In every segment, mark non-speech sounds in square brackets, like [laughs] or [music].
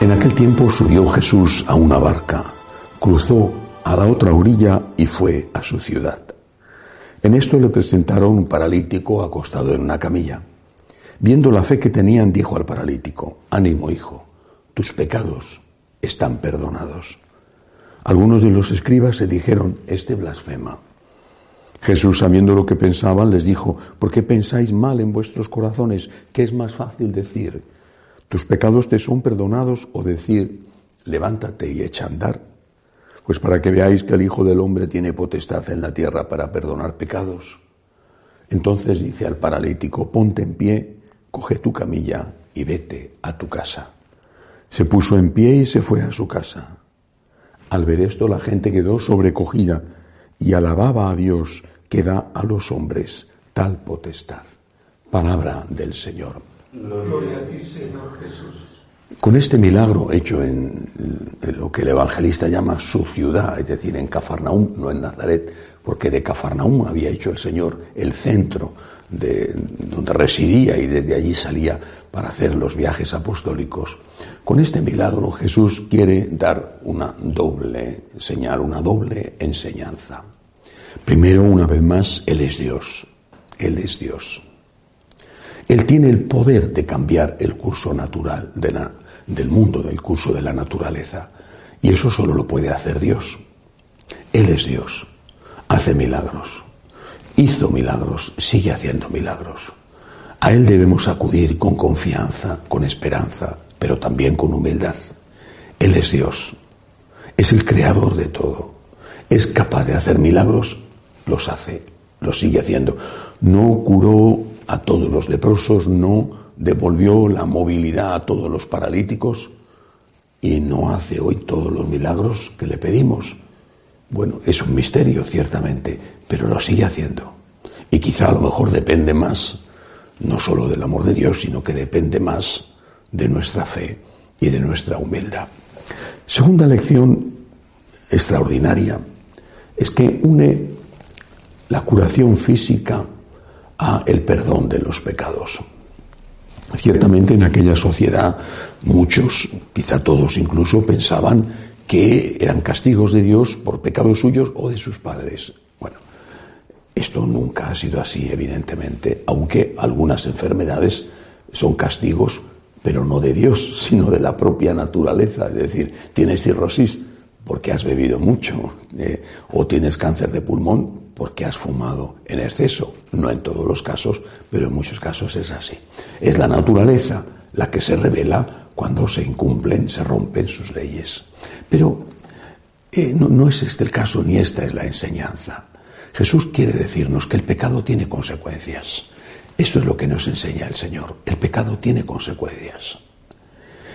En aquel tiempo subió Jesús a una barca, cruzó a la otra orilla y fue a su ciudad. En esto le presentaron un paralítico acostado en una camilla. Viendo la fe que tenían, dijo al paralítico, ánimo hijo, tus pecados están perdonados. Algunos de los escribas se dijeron, este blasfema. Jesús, sabiendo lo que pensaban, les dijo, ¿por qué pensáis mal en vuestros corazones? ¿Qué es más fácil decir? Tus pecados te son perdonados o decir, levántate y echa a andar. Pues para que veáis que el Hijo del Hombre tiene potestad en la tierra para perdonar pecados. Entonces dice al paralítico, ponte en pie, coge tu camilla y vete a tu casa. Se puso en pie y se fue a su casa. Al ver esto la gente quedó sobrecogida y alababa a Dios que da a los hombres tal potestad. Palabra del Señor. Con este milagro hecho en, lo que el evangelista llama su ciudad, es decir, en Cafarnaúm, no en Nazaret, porque de Cafarnaúm había hecho el Señor el centro de, donde residía y desde allí salía para hacer los viajes apostólicos. Con este milagro Jesús quiere dar una doble señal, una doble enseñanza. Primero, una vez más, Él es Dios. Él es Dios. Él tiene el poder de cambiar el curso natural del mundo, del curso de la naturaleza. Y eso solo lo puede hacer Dios. Él es Dios. Hace milagros. Hizo milagros. Sigue haciendo milagros. A Él debemos acudir con confianza, con esperanza, pero también con humildad. Él es Dios. Es el creador de todo. Es capaz de hacer milagros. Los hace. Los sigue haciendo. No curó a todos los leprosos, no devolvió la movilidad a todos los paralíticos y no hace hoy todos los milagros que le pedimos. Bueno, es un misterio, ciertamente, pero lo sigue haciendo. Y quizá a lo mejor depende más, no solo del amor de Dios, sino que depende más de nuestra fe y de nuestra humildad. Segunda lección extraordinaria es que une la curación física a el perdón de los pecados. Ciertamente en aquella sociedad muchos, quizá todos incluso, pensaban que eran castigos de Dios por pecados suyos o de sus padres. Bueno, esto nunca ha sido así, evidentemente, aunque algunas enfermedades son castigos, pero no de Dios, [laughs] sino de la propia naturaleza. Es decir, tienes cirrosis porque has bebido mucho, eh, o tienes cáncer de pulmón porque has fumado en exceso. No en todos los casos, pero en muchos casos es así. Es la naturaleza la que se revela cuando se incumplen, se rompen sus leyes. Pero eh, no, no es este el caso ni esta es la enseñanza. Jesús quiere decirnos que el pecado tiene consecuencias. Esto es lo que nos enseña el Señor. El pecado tiene consecuencias.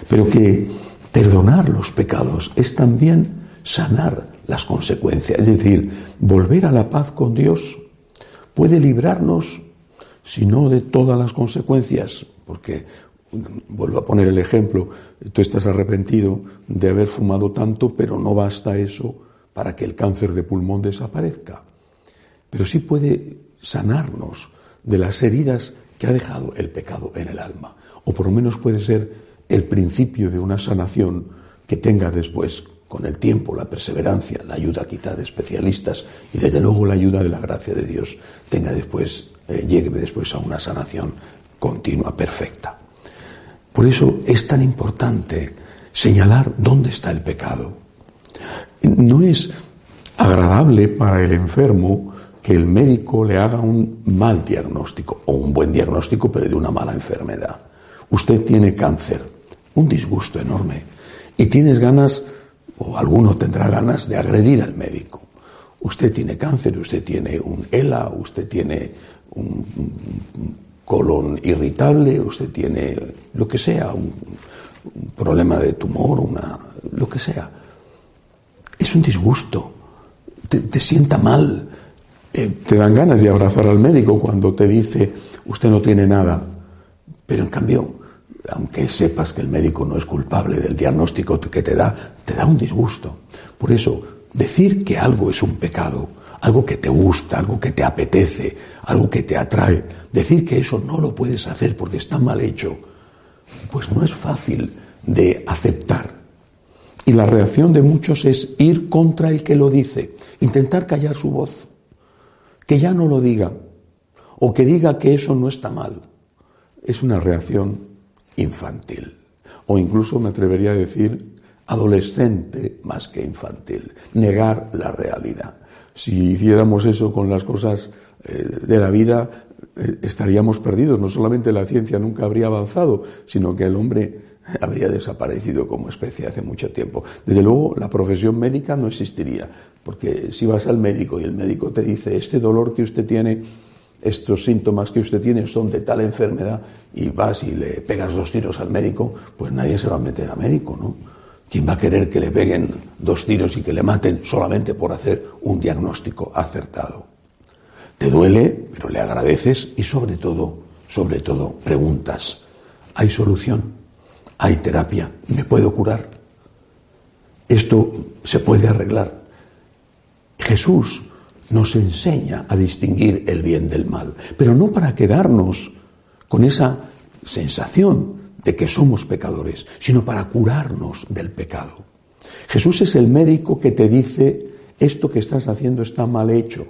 Pero que perdonar los pecados es también sanar las consecuencias, es decir, volver a la paz con Dios puede librarnos, si no de todas las consecuencias, porque vuelvo a poner el ejemplo, tú estás arrepentido de haber fumado tanto, pero no basta eso para que el cáncer de pulmón desaparezca. Pero sí puede sanarnos de las heridas que ha dejado el pecado en el alma, o por lo menos puede ser el principio de una sanación que tenga después con el tiempo, la perseverancia, la ayuda quizá de especialistas y desde luego la ayuda de la gracia de Dios tenga después, eh, llegue después a una sanación continua, perfecta. Por eso es tan importante señalar dónde está el pecado. No es agradable para el enfermo que el médico le haga un mal diagnóstico o un buen diagnóstico pero de una mala enfermedad. Usted tiene cáncer, un disgusto enorme y tienes ganas o alguno tendrá ganas de agredir al médico. Usted tiene cáncer, usted tiene un ELA, usted tiene un colon irritable, usted tiene lo que sea, un, problema de tumor, una, lo que sea. Es un disgusto, te, sienta mal, eh, te dan ganas de abrazar al médico cuando te dice usted no tiene nada, pero en cambio, aunque sepas que el médico no es culpable del diagnóstico que te da, te da un disgusto. Por eso, decir que algo es un pecado, algo que te gusta, algo que te apetece, algo que te atrae, decir que eso no lo puedes hacer porque está mal hecho, pues no es fácil de aceptar. Y la reacción de muchos es ir contra el que lo dice, intentar callar su voz, que ya no lo diga, o que diga que eso no está mal. Es una reacción infantil, o incluso me atrevería a decir adolescente más que infantil, negar la realidad. Si hiciéramos eso con las cosas eh, de la vida, eh, estaríamos perdidos. No solamente la ciencia nunca habría avanzado, sino que el hombre habría desaparecido como especie hace mucho tiempo. Desde luego, la profesión médica no existiría, porque si vas al médico y el médico te dice, este dolor que usted tiene, estos síntomas que usted tiene son de tal enfermedad, y vas y le pegas dos tiros al médico, pues nadie se va a meter a médico, ¿no? ¿Quién va a querer que le peguen dos tiros y que le maten solamente por hacer un diagnóstico acertado? Te duele, pero le agradeces y sobre todo, sobre todo, preguntas. ¿Hay solución? ¿Hay terapia? ¿Me puedo curar? Esto se puede arreglar. Jesús nos enseña a distinguir el bien del mal, pero no para quedarnos con esa sensación de que somos pecadores, sino para curarnos del pecado. Jesús es el médico que te dice, esto que estás haciendo está mal hecho.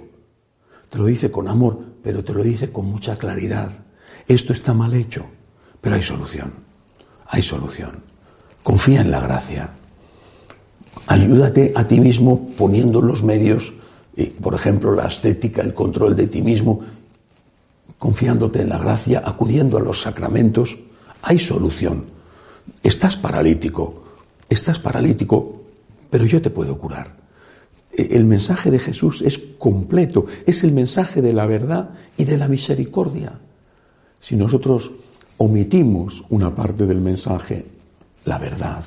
Te lo dice con amor, pero te lo dice con mucha claridad. Esto está mal hecho, pero hay solución. Hay solución. Confía en la gracia. Ayúdate a ti mismo poniendo los medios, por ejemplo, la estética, el control de ti mismo, confiándote en la gracia, acudiendo a los sacramentos hay solución. Estás paralítico, estás paralítico, pero yo te puedo curar. E, el mensaje de Jesús es completo, es el mensaje de la verdad y de la misericordia. Si nosotros omitimos una parte del mensaje, la verdad,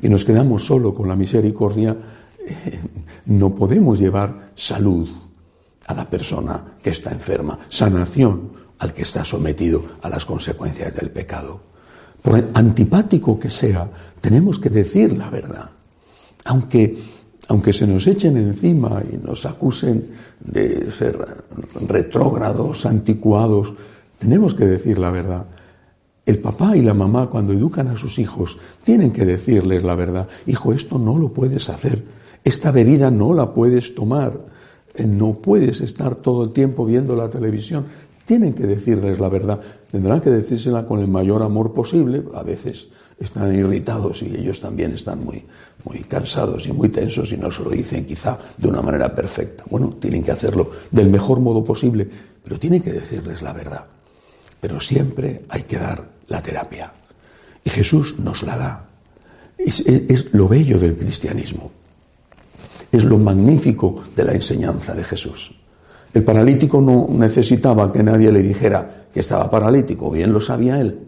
y nos quedamos solo con la misericordia, no podemos llevar salud a la persona que está enferma, sanación al que está sometido a las consecuencias del pecado por antipático que sea, tenemos que decir la verdad. Aunque, aunque se nos echen encima y nos acusen de ser retrógrados, anticuados, tenemos que decir la verdad. El papá y la mamá cuando educan a sus hijos tienen que decirles la verdad. Hijo, esto no lo puedes hacer. Esta bebida no la puedes tomar. Eh, no puedes estar todo el tiempo viendo la televisión. Tienen que decirles la verdad. Tendrán que decírsela con el mayor amor posible. A veces están irritados y ellos también están muy, muy cansados y muy tensos y no se lo dicen quizá de una manera perfecta. Bueno, tienen que hacerlo del mejor modo posible, pero tienen que decirles la verdad. Pero siempre hay que dar la terapia. Y Jesús nos la da. es lo bello del cristianismo. Es lo magnífico de la enseñanza de Jesús. El paralítico no necesitaba que nadie le dijera que estaba paralítico, bien lo sabía él.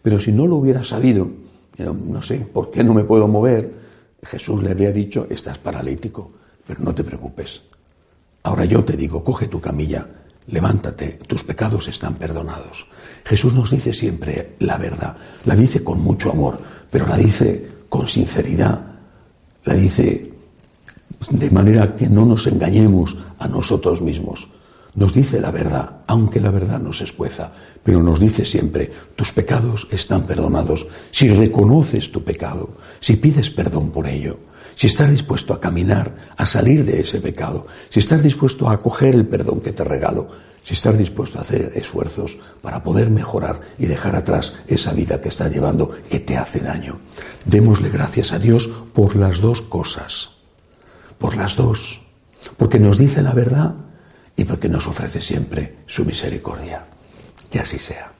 Pero si no lo hubiera sabido, no sé, ¿por qué no me puedo mover? Jesús le habría dicho, estás paralítico, pero no te preocupes. Ahora yo te digo, coge tu camilla, levántate, tus pecados están perdonados. Jesús nos dice siempre la verdad, la dice con mucho amor, pero la dice con sinceridad, la dice de manera que no nos engañemos a nosotros mismos. Nos dice la verdad, aunque la verdad nos escueza, pero nos dice siempre, tus pecados están perdonados si reconoces tu pecado, si pides perdón por ello, si estás dispuesto a caminar, a salir de ese pecado, si estás dispuesto a acoger el perdón que te regalo, si estás dispuesto a hacer esfuerzos para poder mejorar y dejar atrás esa vida que estás llevando que te hace daño. Démosle gracias a Dios por las dos cosas por las dos, porque nos dice la verdad y porque nos ofrece siempre su misericordia. Que así sea.